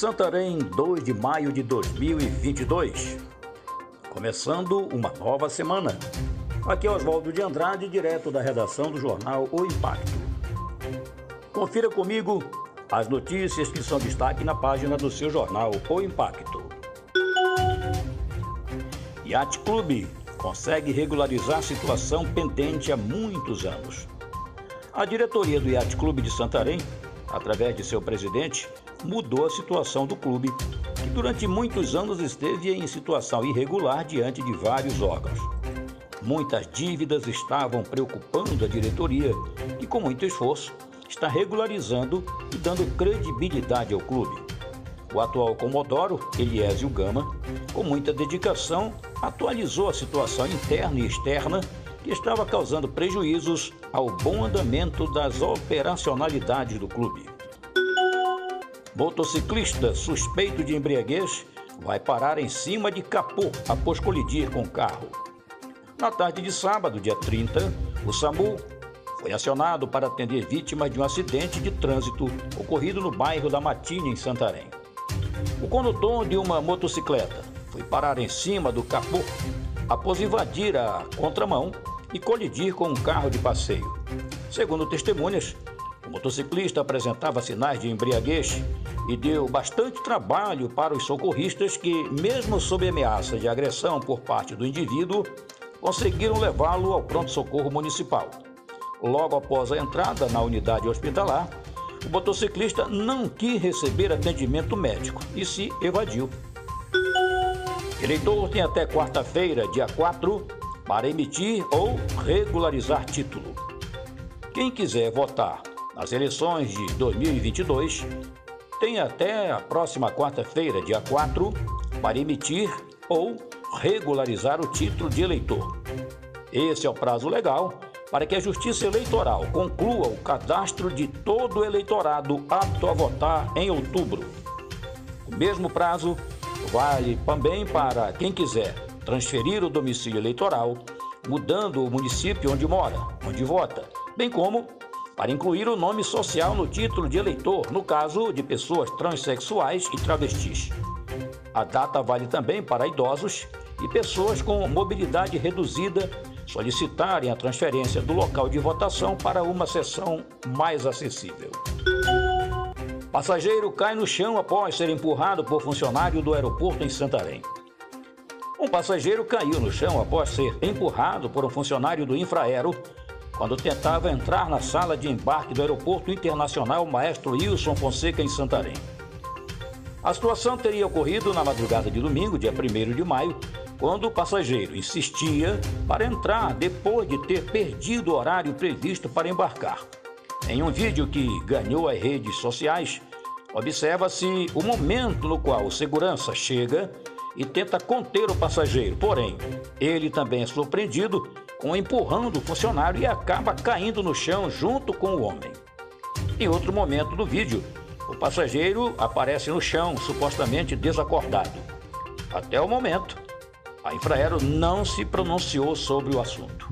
Santarém, 2 de maio de 2022. Começando uma nova semana. Aqui é Oswaldo de Andrade, direto da redação do jornal O Impacto. Confira comigo as notícias que são destaque na página do seu jornal O Impacto. Yacht Clube consegue regularizar situação pendente há muitos anos. A diretoria do Yacht Clube de Santarém, através de seu presidente, mudou a situação do clube, que durante muitos anos esteve em situação irregular diante de vários órgãos. Muitas dívidas estavam preocupando a diretoria, que com muito esforço está regularizando e dando credibilidade ao clube. O atual Comodoro, Eliésio Gama, com muita dedicação, atualizou a situação interna e externa que estava causando prejuízos ao bom andamento das operacionalidades do clube. Motociclista suspeito de embriaguez vai parar em cima de capô após colidir com carro. Na tarde de sábado, dia 30, o SAMU foi acionado para atender vítimas de um acidente de trânsito ocorrido no bairro da Matinha, em Santarém. O condutor de uma motocicleta foi parar em cima do capô após invadir a contramão e colidir com um carro de passeio. Segundo testemunhas, o motociclista apresentava sinais de embriaguez e deu bastante trabalho para os socorristas que, mesmo sob ameaça de agressão por parte do indivíduo, conseguiram levá-lo ao pronto-socorro municipal. Logo após a entrada na unidade hospitalar, o motociclista não quis receber atendimento médico e se evadiu. Eleitor tem até quarta-feira, dia 4, para emitir ou regularizar título. Quem quiser votar nas eleições de 2022 tem até a próxima quarta-feira, dia 4, para emitir ou regularizar o título de eleitor. Esse é o prazo legal para que a Justiça Eleitoral conclua o cadastro de todo o eleitorado apto a votar em outubro. O mesmo prazo vale também para quem quiser transferir o domicílio eleitoral, mudando o município onde mora, onde vota, bem como para incluir o nome social no título de eleitor, no caso de pessoas transexuais e travestis. A data vale também para idosos e pessoas com mobilidade reduzida solicitarem a transferência do local de votação para uma sessão mais acessível. Passageiro cai no chão após ser empurrado por funcionário do aeroporto em Santarém. Um passageiro caiu no chão após ser empurrado por um funcionário do Infraero quando tentava entrar na sala de embarque do Aeroporto Internacional Maestro Wilson Fonseca, em Santarém. A situação teria ocorrido na madrugada de domingo, dia 1 de maio, quando o passageiro insistia para entrar depois de ter perdido o horário previsto para embarcar. Em um vídeo que ganhou as redes sociais, observa-se o momento no qual o segurança chega e tenta conter o passageiro, porém, ele também é surpreendido com empurrando o funcionário e acaba caindo no chão junto com o homem. Em outro momento do vídeo, o passageiro aparece no chão, supostamente desacordado. Até o momento, a Infraero não se pronunciou sobre o assunto.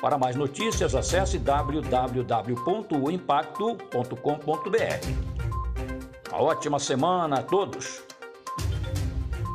Para mais notícias, acesse www.impacto.com.br. Uma ótima semana a todos.